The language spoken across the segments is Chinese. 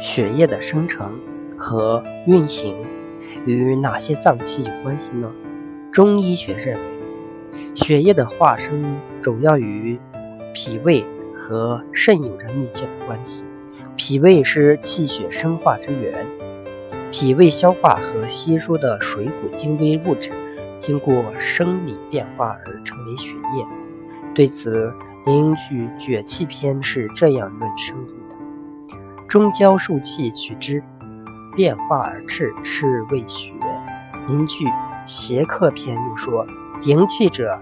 血液的生成和运行与哪些脏器有关系呢？中医学认为，血液的化生主要与脾胃和肾有着密切的关系。脾胃是气血生化之源，脾胃消化和吸收的水谷精微物质，经过生理变化而成为血液。对此，邻居《血气篇》是这样论生的：中焦受气取之，变化而赤，是为血。凝聚《邪客篇》又说：营气者，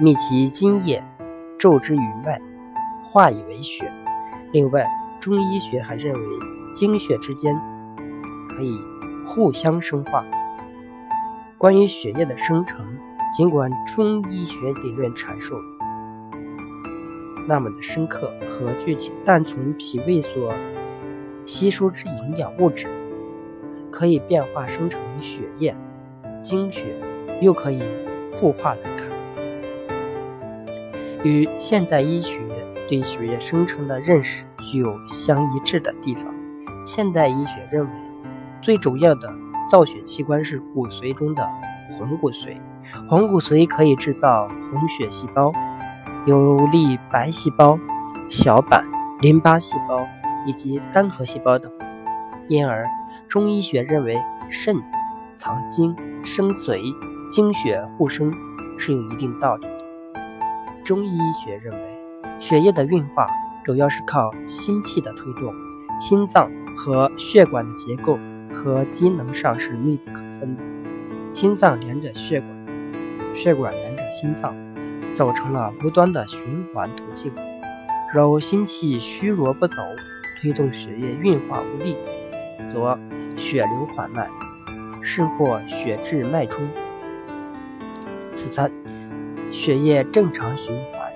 密其津液，骤之于脉，化以为血。另外，中医学还认为，精血之间可以互相生化。关于血液的生成，尽管中医学理论阐述那么的深刻和具体，但从脾胃所吸收之营养物质，可以变化生成血液。精血又可以互化来看，与现代医学对血液生成的认识具有相一致的地方。现代医学认为，最主要的造血器官是骨髓中的红骨髓，红骨髓可以制造红血细胞、有粒白细胞、小板淋巴细胞以及单核细胞等。因而，中医学认为肾藏精。生髓，精血互生是有一定道理的。中医学认为，血液的运化主要是靠心气的推动，心脏和血管的结构和机能上是密不可分的。心脏连着血管，血管连着心脏，走成了无端的循环途径。若心气虚弱不走，推动血液运化无力，则血流缓慢。甚或血滞脉冲。此三，血液正常循环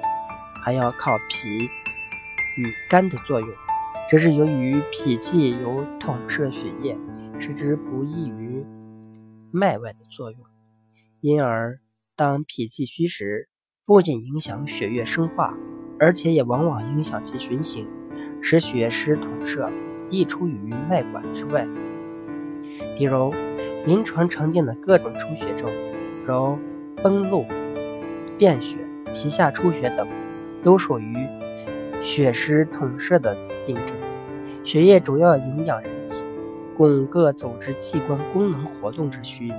还要靠脾与肝的作用，这是由于脾气有统摄血液，使之不易于脉外的作用。因而，当脾气虚时，不仅影响血液生化，而且也往往影响其循行，使血失统摄，溢出于脉管之外。比如。临床常见的各种出血症，如崩漏、便血、皮下出血等，都属于血失统摄的病症。血液主要营养人体，供各组织器官功能活动之需。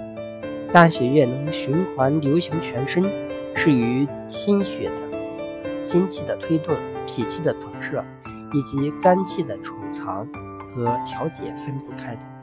但血液能循环流行全身，是与心血的心气的推动、脾气的统摄以及肝气的储藏和调节分不开的。